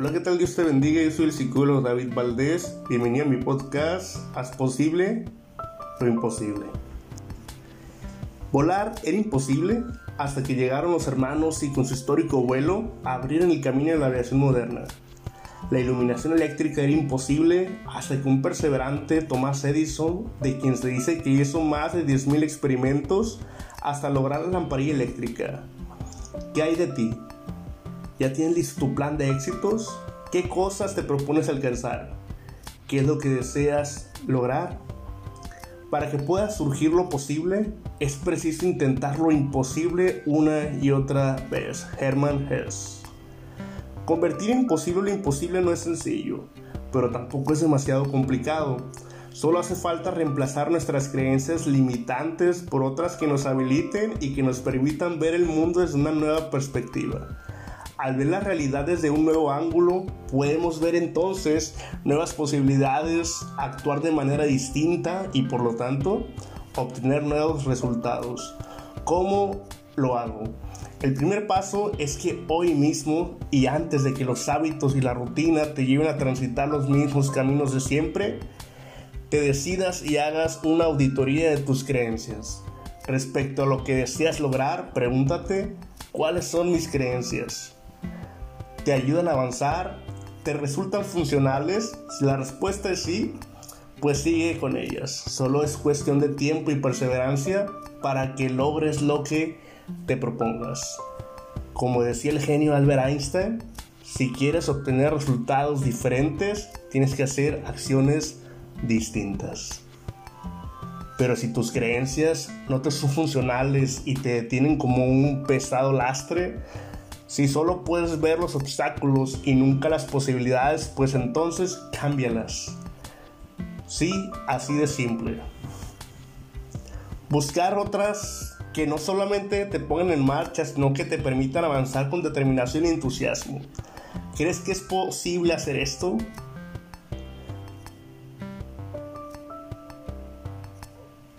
Hola, ¿qué tal? Dios te bendiga. Yo soy el psicólogo David Valdés. Bienvenido a mi podcast. Haz posible lo imposible. Volar era imposible hasta que llegaron los hermanos y con su histórico vuelo abrieron el camino de la aviación moderna. La iluminación eléctrica era imposible hasta que un perseverante Thomas Edison, de quien se dice que hizo más de 10.000 experimentos hasta lograr la lamparilla eléctrica. ¿Qué hay de ti? ¿Ya tienes listo tu plan de éxitos? ¿Qué cosas te propones alcanzar? ¿Qué es lo que deseas lograr? Para que pueda surgir lo posible, es preciso intentar lo imposible una y otra vez. Herman Hess. Convertir imposible lo imposible no es sencillo, pero tampoco es demasiado complicado. Solo hace falta reemplazar nuestras creencias limitantes por otras que nos habiliten y que nos permitan ver el mundo desde una nueva perspectiva. Al ver la realidad desde un nuevo ángulo, podemos ver entonces nuevas posibilidades, actuar de manera distinta y por lo tanto obtener nuevos resultados. ¿Cómo lo hago? El primer paso es que hoy mismo y antes de que los hábitos y la rutina te lleven a transitar los mismos caminos de siempre, te decidas y hagas una auditoría de tus creencias. Respecto a lo que deseas lograr, pregúntate, ¿cuáles son mis creencias? Te ayudan a avanzar, te resultan funcionales. Si la respuesta es sí, pues sigue con ellas. Solo es cuestión de tiempo y perseverancia para que logres lo que te propongas. Como decía el genio Albert Einstein, si quieres obtener resultados diferentes, tienes que hacer acciones distintas. Pero si tus creencias no te son funcionales y te tienen como un pesado lastre, si solo puedes ver los obstáculos y nunca las posibilidades, pues entonces cámbialas. Sí, así de simple. Buscar otras que no solamente te pongan en marcha, sino que te permitan avanzar con determinación y entusiasmo. ¿Crees que es posible hacer esto?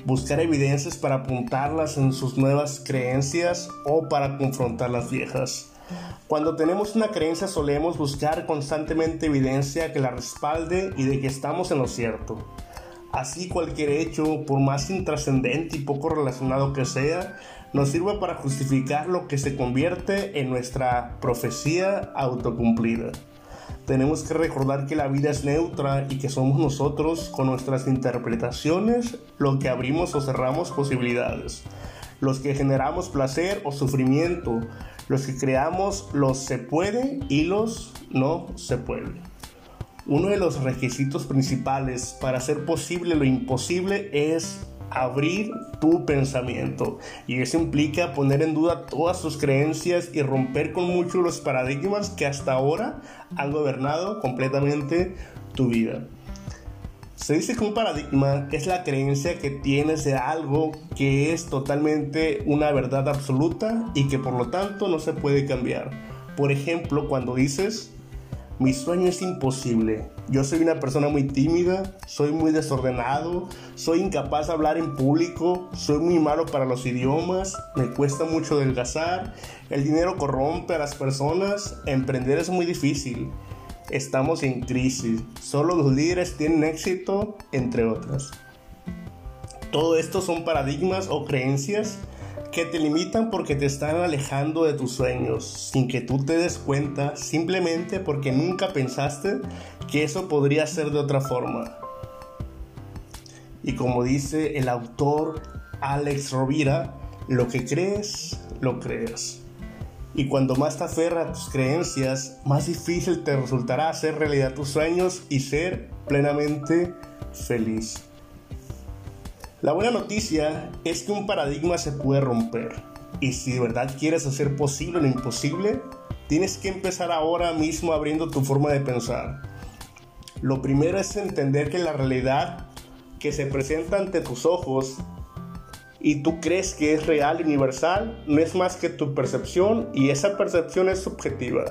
Buscar evidencias para apuntarlas en sus nuevas creencias o para confrontar las viejas. Cuando tenemos una creencia solemos buscar constantemente evidencia que la respalde y de que estamos en lo cierto. Así cualquier hecho, por más intrascendente y poco relacionado que sea, nos sirve para justificar lo que se convierte en nuestra profecía autocumplida. Tenemos que recordar que la vida es neutra y que somos nosotros con nuestras interpretaciones lo que abrimos o cerramos posibilidades, los que generamos placer o sufrimiento, los que creamos los se puede y los no se puede. Uno de los requisitos principales para hacer posible lo imposible es abrir tu pensamiento y eso implica poner en duda todas tus creencias y romper con muchos los paradigmas que hasta ahora han gobernado completamente tu vida. Se dice que un paradigma es la creencia que tienes de algo que es totalmente una verdad absoluta y que por lo tanto no se puede cambiar. Por ejemplo, cuando dices, mi sueño es imposible, yo soy una persona muy tímida, soy muy desordenado, soy incapaz de hablar en público, soy muy malo para los idiomas, me cuesta mucho adelgazar, el dinero corrompe a las personas, emprender es muy difícil estamos en crisis, solo los líderes tienen éxito, entre otras. Todo esto son paradigmas o creencias que te limitan porque te están alejando de tus sueños, sin que tú te des cuenta, simplemente porque nunca pensaste que eso podría ser de otra forma. Y como dice el autor Alex Rovira, lo que crees, lo creas. Y cuando más te aferras a tus creencias, más difícil te resultará hacer realidad tus sueños y ser plenamente feliz. La buena noticia es que un paradigma se puede romper. Y si de verdad quieres hacer posible lo imposible, tienes que empezar ahora mismo abriendo tu forma de pensar. Lo primero es entender que la realidad que se presenta ante tus ojos y tú crees que es real universal, no es más que tu percepción y esa percepción es subjetiva.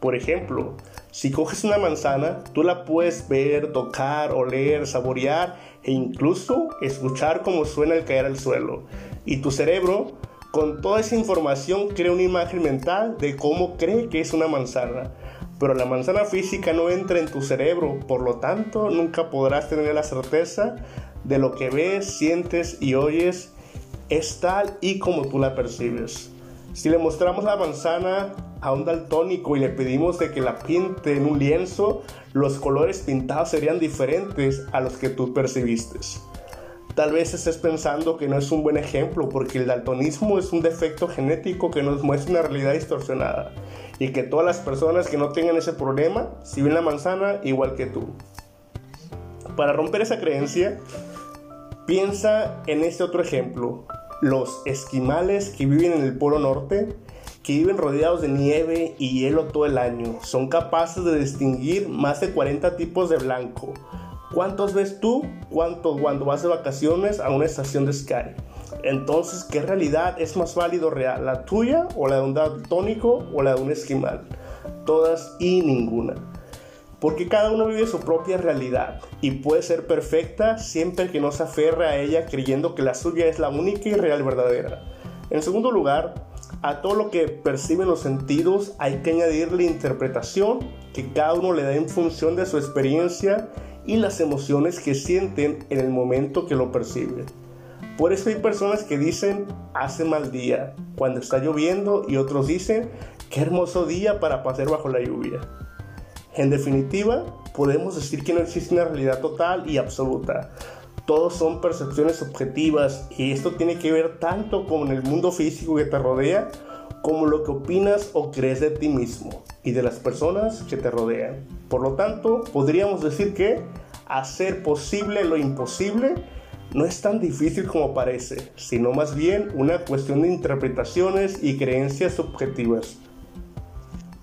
Por ejemplo, si coges una manzana, tú la puedes ver, tocar, oler, saborear e incluso escuchar cómo suena al caer al suelo. Y tu cerebro, con toda esa información, crea una imagen mental de cómo cree que es una manzana. pero la manzana física no entra en tu cerebro, por lo tanto nunca podrás tener la certeza de lo que ves, sientes y oyes es tal y como tú la percibes. Si le mostramos la manzana a un daltónico y le pedimos que la pinte en un lienzo, los colores pintados serían diferentes a los que tú percibiste. Tal vez estés pensando que no es un buen ejemplo porque el daltonismo es un defecto genético que nos muestra una realidad distorsionada y que todas las personas que no tengan ese problema, si ven la manzana igual que tú. Para romper esa creencia, piensa en este otro ejemplo. Los esquimales que viven en el Polo Norte, que viven rodeados de nieve y hielo todo el año, son capaces de distinguir más de 40 tipos de blanco ¿Cuántos ves tú cuánto, cuando vas de vacaciones a una estación de Sky? Entonces, ¿qué realidad es más válido real? ¿La tuya o la de un daltónico o la de un esquimal? Todas y ninguna. Porque cada uno vive su propia realidad y puede ser perfecta siempre que no se aferre a ella creyendo que la suya es la única y real verdadera. En segundo lugar, a todo lo que perciben los sentidos hay que añadirle interpretación que cada uno le da en función de su experiencia y las emociones que sienten en el momento que lo perciben. Por eso hay personas que dicen hace mal día cuando está lloviendo y otros dicen qué hermoso día para pasar bajo la lluvia. En definitiva, podemos decir que no existe una realidad total y absoluta. Todos son percepciones objetivas y esto tiene que ver tanto con el mundo físico que te rodea como lo que opinas o crees de ti mismo y de las personas que te rodean. Por lo tanto, podríamos decir que hacer posible lo imposible no es tan difícil como parece, sino más bien una cuestión de interpretaciones y creencias subjetivas.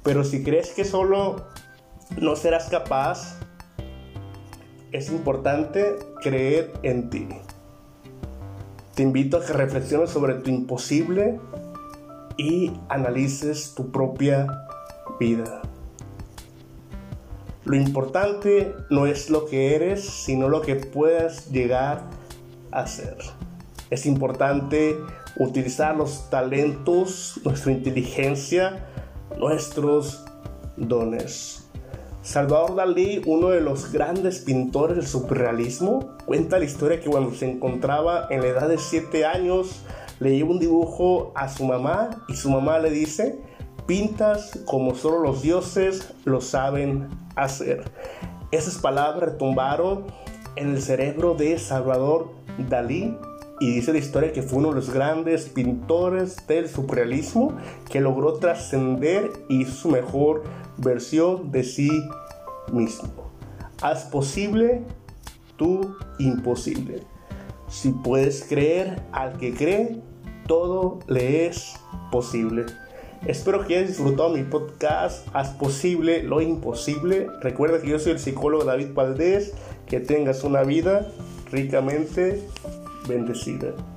Pero si crees que solo no serás capaz, es importante creer en ti. Te invito a que reflexiones sobre tu imposible y analices tu propia vida. Lo importante no es lo que eres, sino lo que puedas llegar a ser. Es importante utilizar los talentos, nuestra inteligencia, nuestros dones. Salvador Dalí, uno de los grandes pintores del surrealismo, cuenta la historia que cuando se encontraba en la edad de 7 años, le lleva un dibujo a su mamá y su mamá le dice, pintas como solo los dioses lo saben hacer. Esas palabras retumbaron en el cerebro de Salvador Dalí y dice la historia que fue uno de los grandes pintores del surrealismo que logró trascender y su mejor versión de sí mismo. Haz posible tu imposible. Si puedes creer al que cree, todo le es posible. Espero que hayas disfrutado mi podcast. Haz posible lo imposible. Recuerda que yo soy el psicólogo David Valdés. Que tengas una vida ricamente when they see that